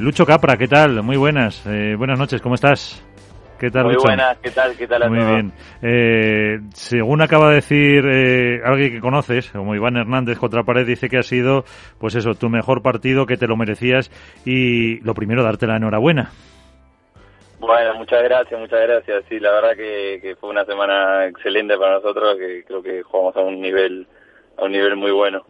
Lucho Capra, ¿qué tal? Muy buenas, eh, buenas noches, ¿cómo estás? ¿Qué tal, Muy Lucho? buenas, ¿qué tal? ¿Qué tal a Muy todos? bien. Eh, según acaba de decir eh, alguien que conoces, como Iván Hernández contra Pared, dice que ha sido, pues eso, tu mejor partido, que te lo merecías y lo primero, darte la enhorabuena. Bueno, muchas gracias, muchas gracias. Sí, la verdad que, que fue una semana excelente para nosotros, que creo que jugamos a un nivel a un nivel muy bueno.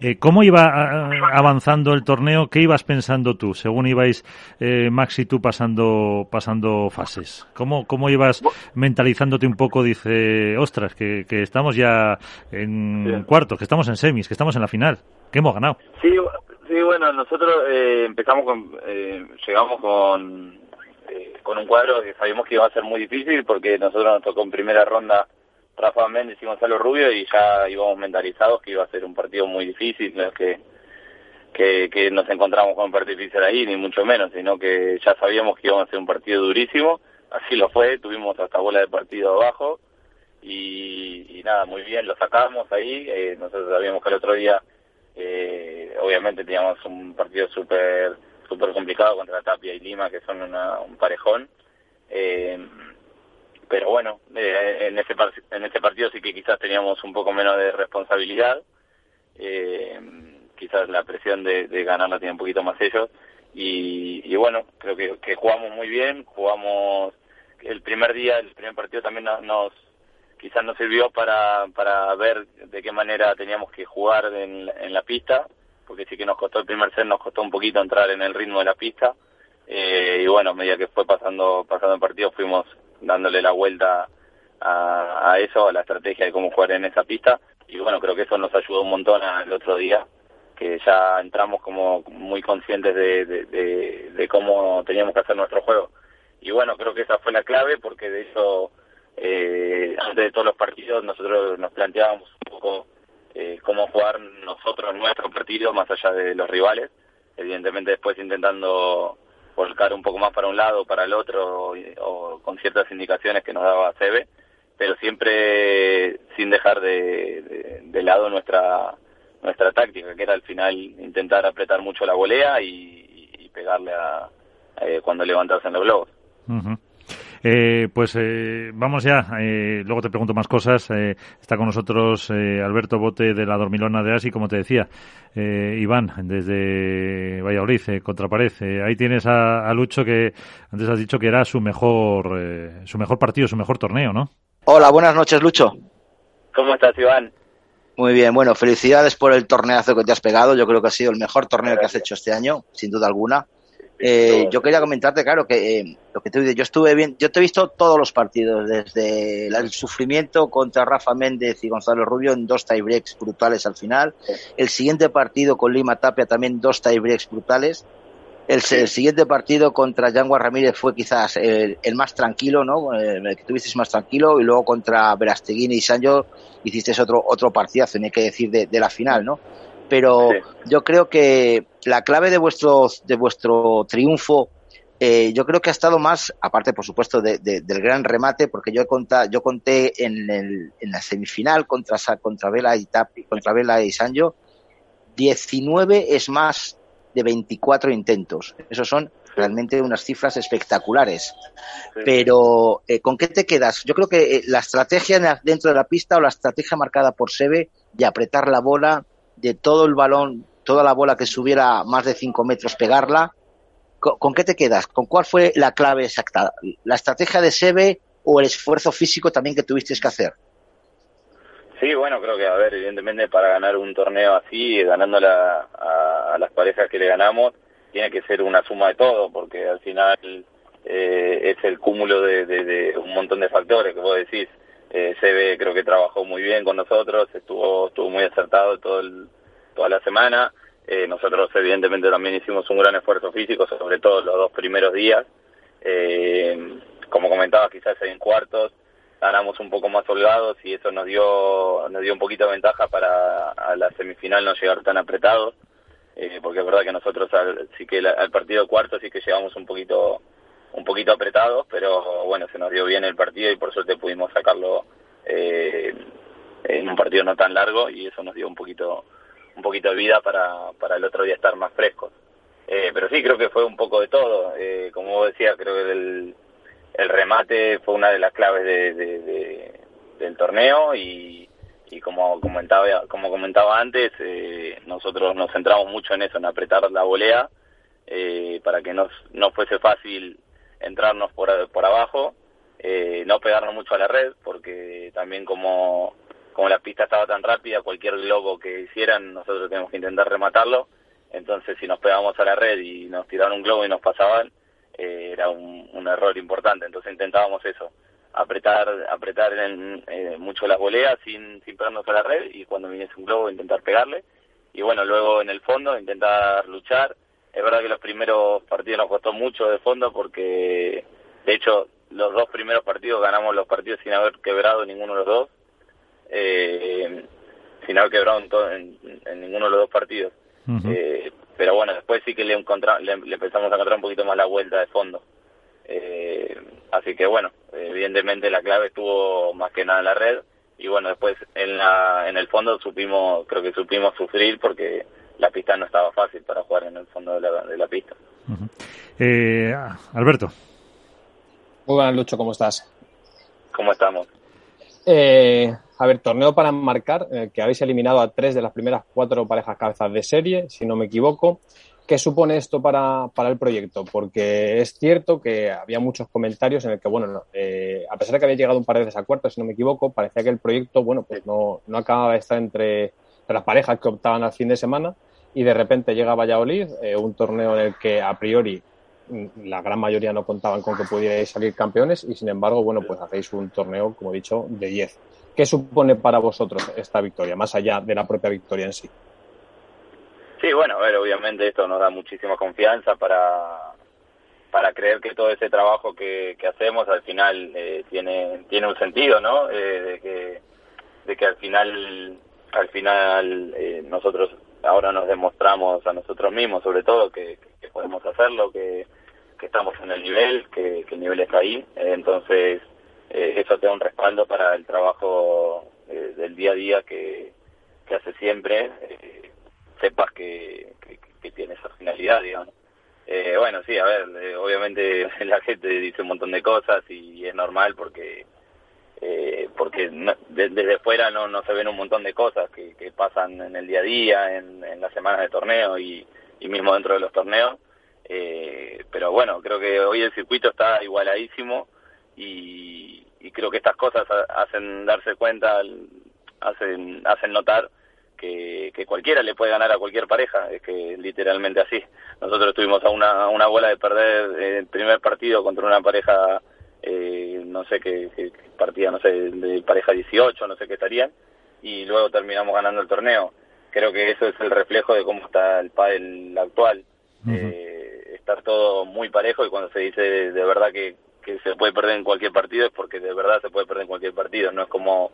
Eh, ¿Cómo iba ah, avanzando el torneo? ¿Qué ibas pensando tú, según ibais eh, Max y tú pasando pasando fases? ¿Cómo, cómo ibas mentalizándote un poco? Dice, ostras, que, que estamos ya en Sí. cuartos, que estamos en semis, que estamos en la final, que hemos ganado. Sí, sí, bueno, nosotros eh, empezamos con, eh, llegamos con eh, con un cuadro que sabíamos que iba a ser muy difícil porque nosotros nos tocó en primera ronda Rafa Méndez y Gonzalo Rubio y ya íbamos mentalizados que iba a ser un partido muy difícil, no es que, que, que nos encontramos con un partido difícil ahí, ni mucho menos, sino que ya sabíamos que iba a ser un partido durísimo, así lo fue, tuvimos hasta bola de partido abajo y, y nada, muy bien, lo sacamos ahí, eh, nosotros sabíamos que el otro día eh, obviamente teníamos un partido súper súper complicado contra Tapia y Lima, que son una- un parejón. Eh, pero bueno, eh, en, ese en ese partido sí que quizás teníamos un poco menos de responsabilidad. Eh, quizás la presión de, de ganar la tienen un poquito más ellos. Y, y bueno, creo que, que jugamos muy bien, jugamos el primer día, el primer partido también no- nos, quizás nos sirvió para, para ver de qué manera teníamos que jugar en, en la pista, porque sí que nos costó el primer set, nos costó un poquito entrar en el ritmo de la pista. Eh, y bueno, a medida que fue pasando, pasando el partido fuimos dándole la vuelta a, eso, a la estrategia de cómo jugar en esa pista. Y bueno, creo que eso nos ayudó un montón al otro día, que ya entramos como muy conscientes de- de cómo teníamos que hacer nuestro juego. Y bueno, creo que esa fue la clave, porque de eso, eh, antes de todos los partidos, nosotros nos planteábamos un poco eh, cómo jugar nosotros nuestro partido, más allá de los rivales. Evidentemente después intentando volcar un poco más para un lado, para el otro, o con ciertas indicaciones que nos daba Sebe, pero siempre sin dejar de, de- lado nuestra nuestra táctica, que era al final intentar apretar mucho la volea y, pegarle a, eh, cuando levantas en los globos. Eh, pues eh, vamos ya, eh, luego te pregunto más cosas. Eh, está con nosotros eh, Alberto Bote de la Dormilona de Asi, como te decía. Eh, Iván, desde Valladolid, eh, Contrapared. Eh, ahí tienes a, a Lucho que antes has dicho que era su mejor, eh, su mejor partido, su mejor torneo, ¿no? Hola, buenas noches, Lucho. ¿Cómo estás, Iván? Muy bien, bueno, felicidades por el torneazo que te has pegado. Yo creo que ha sido el mejor torneo que has hecho este año, sin duda alguna. Eh, yo quería comentarte, claro, que eh, lo que tú dices, yo estuve bien, yo te he visto todos los partidos, desde el sufrimiento contra Rafa Méndez y Gonzalo Rubio en dos tiebreaks brutales al final. El siguiente partido con Lima Tapia también dos tiebreaks brutales. El, el siguiente partido contra Yanguas Ramírez fue quizás el, el más tranquilo, ¿no? Eh, El que tuviste más tranquilo. Y luego contra Verasteguini y Sancho hiciste otro, otro partidazo, ni que decir de, de la final, ¿no? Pero Sí. yo creo que la clave de vuestro, de vuestro triunfo, eh, yo creo que ha estado más, aparte por supuesto de- de- del gran remate, porque yo, conta, yo conté en, el, en la semifinal contra, contra Vela y Tapi, contra Vela y Sancho, 19 es más de 24 intentos. Esos son realmente unas cifras espectaculares. Pero, eh, ¿con qué te quedas? Yo creo que eh, la estrategia dentro de la pista o la estrategia marcada por Sebe de apretar la bola, de todo el balón, toda la bola que subiera más de 5 metros, pegarla, ¿con, qué te quedas? ¿Con cuál fue la clave exacta? ¿La estrategia de Sebe o el esfuerzo físico también que tuvisteis que hacer? Sí, bueno, creo que, a ver, evidentemente para ganar un torneo así, ganando la, a, a las parejas que le ganamos, tiene que ser una suma de todo, porque al final eh, es el cúmulo de, de- de un montón de factores que vos decís. Eh, Sebe creo que trabajó muy bien con nosotros, estuvo estuvo muy acertado todo el, toda la semana. Eh, nosotros evidentemente también hicimos un gran esfuerzo físico, sobre todo los dos primeros días. Eh, como comentaba, quizás en cuartos ganamos un poco más holgados y eso nos dio nos dio un poquito de ventaja para a la semifinal no llegar tan apretados eh, porque es verdad que nosotros al, sí que la- al partido cuarto sí que llegamos un poquito un poquito apretados pero bueno se nos dio bien el partido y por suerte pudimos sacarlo eh, en un partido no tan largo y eso nos dio un poquito un poquito de vida para, para el otro día estar más frescos Eh, pero sí, creo que fue un poco de todo. Eh, como vos decías, creo que el, el remate fue una de las claves de, del torneo y, y como comentaba como comentaba antes, eh, nosotros nos centramos mucho en eso, en apretar la volea eh, para que nos, no fuese fácil entrarnos por, por abajo, eh, no pegarnos mucho a la red, porque también como, como la pista estaba tan rápida, cualquier globo que hicieran, nosotros tenemos que intentar rematarlo, entonces si nos pegábamos a la red y nos tiraban un globo y nos pasaban, eh, era un, error importante, entonces intentábamos eso, apretar apretar en, eh, mucho las voleas sin, sin pegarnos a la red y cuando viniese un globo intentar pegarle, y bueno, luego en el fondo intentar luchar, es verdad que los primeros partidos nos costó mucho de fondo porque, de hecho, los dos primeros partidos ganamos los partidos sin haber quebrado ninguno de los dos, eh, sin haber quebrado en, en, ninguno de los dos partidos. eh, pero bueno, después sí que le, le, le, empezamos a encontrar un poquito más la vuelta de fondo. Eh, así que bueno, evidentemente la clave estuvo más que nada en la red y bueno, después en, la, en el fondo supimos, creo que supimos sufrir porque la pista no estaba fácil para jugar en el fondo de la, de la pista. Uh -huh. eh, Alberto. Muy buenas, Lucho, ¿cómo estás? ¿Cómo estamos? Eh, a ver, torneo para marcar, eh, que habéis eliminado a tres de las primeras cuatro parejas cabezas de serie, si no me equivoco. ¿Qué supone esto para, para el proyecto? Porque es cierto que había muchos comentarios en el que, bueno, eh, a pesar de que había llegado un par de veces a cuartos, si no me equivoco, parecía que el proyecto, bueno, pues no, no acababa de estar entre las parejas que optaban al fin de semana y de repente llega Valladolid, eh, un torneo en el que a priori la gran mayoría no contaban con que pudierais salir campeones y sin embargo, bueno, pues hacéis un torneo, como he dicho, de 10. ¿Qué supone para vosotros esta victoria, más allá de la propia victoria en sí? Sí, bueno, a ver, obviamente esto nos da muchísima confianza para para creer que todo ese trabajo que, que hacemos al final eh, tiene tiene un sentido, ¿no? Eh, de que de que al final al final eh, nosotros ahora nos demostramos a nosotros mismos, sobre todo, que, podemos hacerlo, que, que, estamos en el nivel, que, el nivel está ahí. Eh, entonces, eh, eso te da un respaldo para el trabajo eh, del día a día que, que hace siempre. sepas que, que, tiene esa finalidad, digamos. bueno, sí, a ver, obviamente la gente dice un montón de cosas y es normal porque eh, porque no, de, desde fuera no, no se ven un montón de cosas que, que pasan en el día a día, en, las semanas de torneo y, mismo dentro de los torneos. Eh, pero bueno, creo que hoy el circuito está igualadísimo y, y creo que estas cosas hacen darse cuenta, hacen, hacen notar que, que cualquiera le puede ganar a cualquier pareja, es que literalmente así. Nosotros estuvimos a una, una bola de perder el primer partido contra una pareja eh, no sé qué, qué, partida, no sé, de pareja 18, no sé qué estarían, y luego terminamos ganando el torneo. Creo que eso es el reflejo de cómo está el pádel actual. Uh -huh. eh, estar todo muy parejo y cuando se dice de, de verdad que, que se puede perder en cualquier partido es porque de verdad se puede perder en cualquier partido, no es como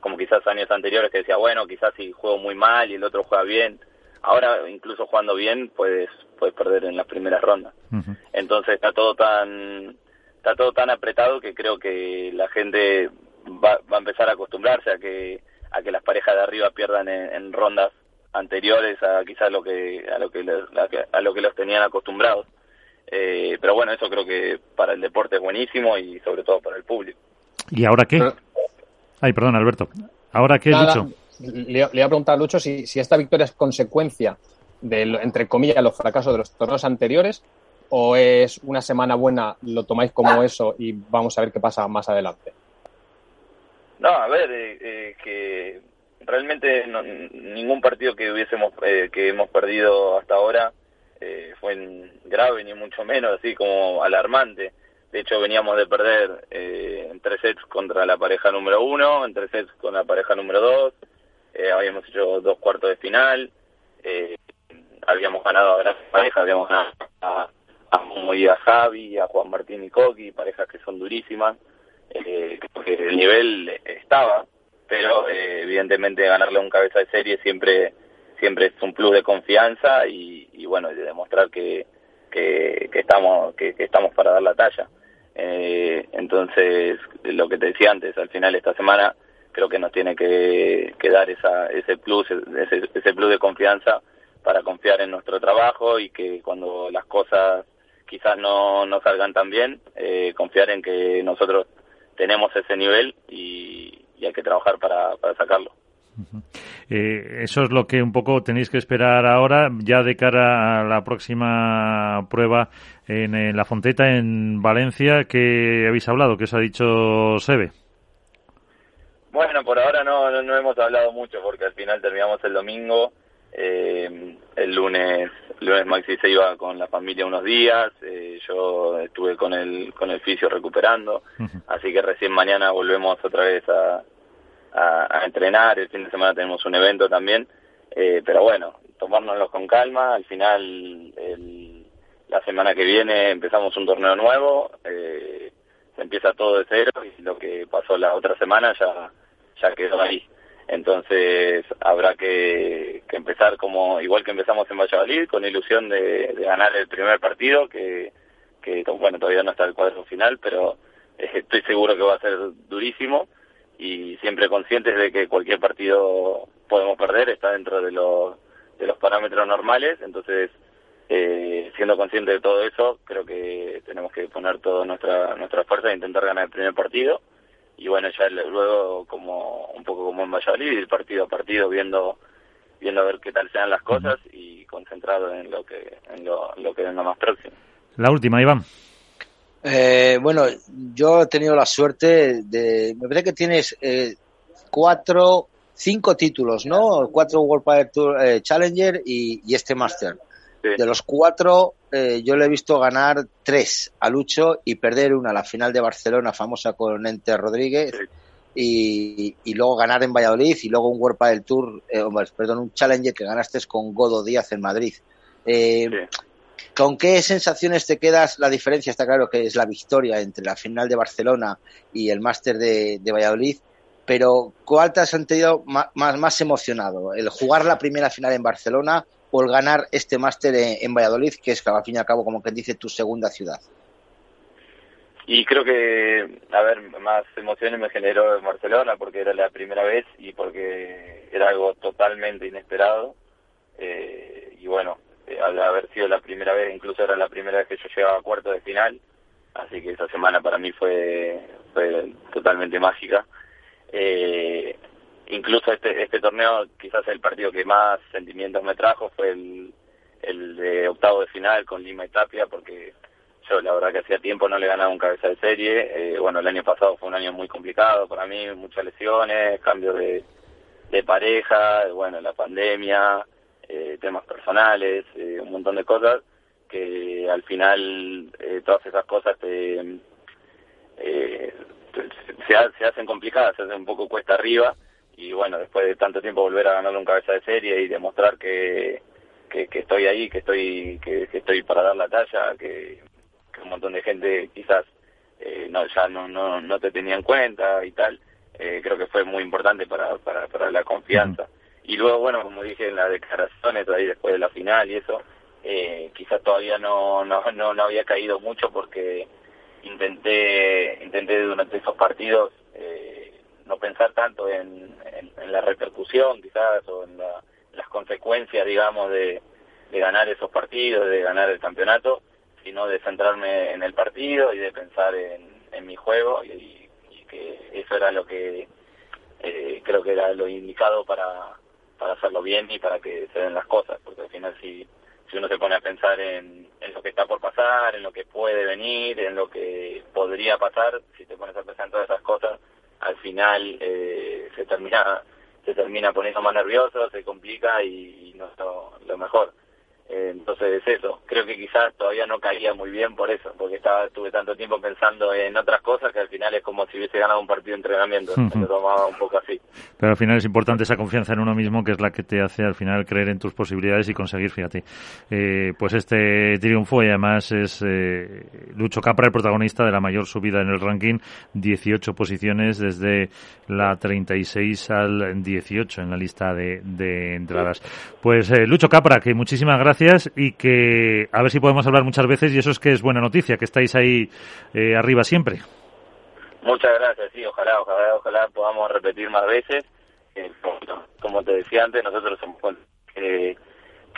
como quizás años anteriores que decía, bueno, quizás si juego muy mal y el otro juega bien, ahora incluso jugando bien puedes puedes perder en las primeras rondas. Uh -huh. Entonces está todo tan está todo tan apretado que creo que la gente va, va a empezar a acostumbrarse a que a que las parejas de arriba pierdan en, en rondas anteriores a quizás lo que a lo que a lo que los tenían acostumbrados. Eh, pero bueno eso creo que para el deporte es buenísimo y sobre todo para el público. Y ahora qué ay perdón Alberto. Ahora qué Nada, Lucho le, le iba a preguntar a Lucho si, si esta victoria es consecuencia de entre comillas los fracasos de los torneos anteriores o es una semana buena, lo tomáis como eso y vamos a ver qué pasa más adelante? No, a ver, eh, eh, que realmente no, ningún partido que hubiésemos eh, que hemos perdido hasta ahora eh, fue grave ni mucho menos así como alarmante. De hecho veníamos de perder eh, en tres sets contra la pareja número uno, en tres sets con la pareja número dos, habíamos hecho dos cuartos de final, eh, habíamos ganado a gran pareja, habíamos ganado a, a a Javi, a Juan Martín y Coqui, parejas que son durísimas, eh, porque el nivel estaba, pero eh, evidentemente ganarle un cabeza de serie siempre siempre es un plus de confianza y, y bueno, de demostrar que, que, estamos que, que, estamos para dar la talla. Eh, entonces, lo que te decía antes, al final esta semana creo que nos tiene que, que dar esa, ese plus, ese, ese plus de confianza para confiar en nuestro trabajo y que cuando las cosas quizás no, no salgan tan bien, eh, confiar en que nosotros tenemos ese nivel y, hay que trabajar para, para sacarlo. Eh, eso es lo que un poco tenéis que esperar ahora, ya de cara a la próxima prueba en, la Fonteta, en Valencia, que habéis hablado, que os ha dicho Sebe. Bueno, por ahora no, no, hemos hablado mucho porque al final terminamos el domingo. Eh, el lunes, lunes Maxi se iba con la familia unos días. Eh, yo estuve con el con el fisio recuperando, así que recién mañana volvemos otra vez a, a, entrenar. El fin de semana tenemos un evento también, eh, pero bueno, tomárnoslo con calma. Al final, la semana que viene empezamos un torneo nuevo. Eh, se empieza todo de cero y lo que pasó la otra semana ya ya quedó ahí. Entonces habrá que, empezar como igual que empezamos en Valladolid, con ilusión de, ganar el primer partido, que, que bueno todavía no está el cuadro final, pero eh, estoy seguro que va a ser durísimo y siempre conscientes de que cualquier partido podemos perder, está dentro de los, de los parámetros normales, entonces eh, siendo conscientes de todo eso, creo que tenemos que poner toda nuestra, nuestra fuerza e intentar ganar el primer partido y bueno, ya luego como un poco como en Valladolid, ir partido a partido viendo viendo a ver qué tal sean las cosas y concentrado en lo que en lo, lo que venga más próximo. La última, Iván. Eh, bueno, yo he tenido la suerte de. Me parece que tienes eh, cuatro, cinco títulos, ¿no? Cuatro World Power Tour eh, Challenger y, este Master. De los cuatro, eh, yo le he visto ganar tres a Lucho y perder una, la final de Barcelona, famosa con Ente Rodríguez. Y, luego ganar en Valladolid y luego un World Padel Tour, perdón, un Challenger que ganaste con Godo Díaz en Madrid. Eh, ¿Con qué sensaciones te quedas? La diferencia está claro que es la victoria entre la final de Barcelona y el máster de, Valladolid, pero ¿cuál te has sentido más, más, emocionado? ¿El jugar la primera final en Barcelona el ganar este máster en, Valladolid, que es al fin y al cabo, como que dice, tu segunda ciudad? Y creo que, a ver, más emociones me generó en Barcelona porque era la primera vez y porque era algo totalmente inesperado. Eh, y bueno, eh, al haber sido la primera vez, incluso era la primera vez que yo llegaba a cuarto de final, así que esa semana para mí fue, fue totalmente mágica. Eh, incluso este, este torneo, quizás el partido que más sentimientos me trajo fue el, el de octavo de final con Lima y Tapia, porque yo la verdad que hacía tiempo no le ganaba un cabeza de serie. Eh, bueno, el año pasado fue un año muy complicado para mí, muchas lesiones, cambio de, de pareja, bueno, la pandemia, eh, temas personales, eh, un montón de cosas que al final eh, todas esas cosas te, se, hacen complicadas, se hacen un poco cuesta arriba y bueno, después de tanto tiempo volver a ganar un cabeza de serie y demostrar que, que, estoy ahí, que estoy que, estoy para dar la talla, que, un montón de gente quizás no ya no, no, no te tenía en cuenta y tal, creo que fue muy importante para, para, para la confianza. Y luego, bueno, como dije en las declaraciones ahí después de la final y eso, eh, quizás todavía no, no, no, había caído mucho porque intenté, intenté durante esos partidos eh, no pensar tanto en, la repercusión quizás o en las consecuencias, digamos, de, de ganar esos partidos, de ganar el campeonato, sino de centrarme en el partido y de pensar en, en mi juego y, y, que eso era lo que eh, creo que era lo indicado para para hacerlo bien y para que se den las cosas, porque al final si, si uno se pone a pensar en, en lo que está por pasar, en lo que puede venir, en lo que podría pasar, si te pones a pensar en todas esas cosas, al final eh, se termina se termina poniendo más nervioso, se complica y, no es lo mejor. Eh, entonces es eso. Creo que quizás todavía no caía muy bien por eso, porque estaba estuve tanto tiempo pensando en otras cosas que al final es como si hubiese ganado un partido de entrenamiento. Me lo tomaba un poco así. Pero al final es importante esa confianza en uno mismo, que es la que te hace al final creer en tus posibilidades y conseguir, fíjate, eh, pues este triunfo y además es eh, Lucho Capra el protagonista de la mayor subida en el ranking, 18 posiciones desde la 36 al 18 en la lista de, de entradas. Pues Lucho Capra, que muchísimas gracias gracias y que a ver si podemos hablar muchas veces y eso es que es buena noticia, que estáis ahí eh, arriba siempre. Muchas gracias, sí, ojalá, ojalá, ojalá podamos repetir más veces. como te decía antes, nosotros somos que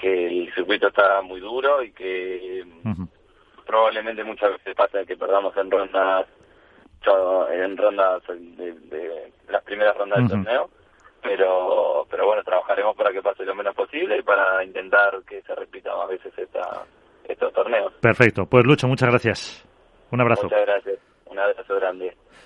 el circuito está muy duro y que probablemente muchas veces pasa que perdamos en rondas en rondas de, las primeras rondas del torneo pero pero bueno trabajaremos para que pase lo menos posible y para intentar que se repita más veces esta, estos torneos. Perfecto. Pues Lucho muchas gracias. Un abrazo. Muchas gracias. Un abrazo grande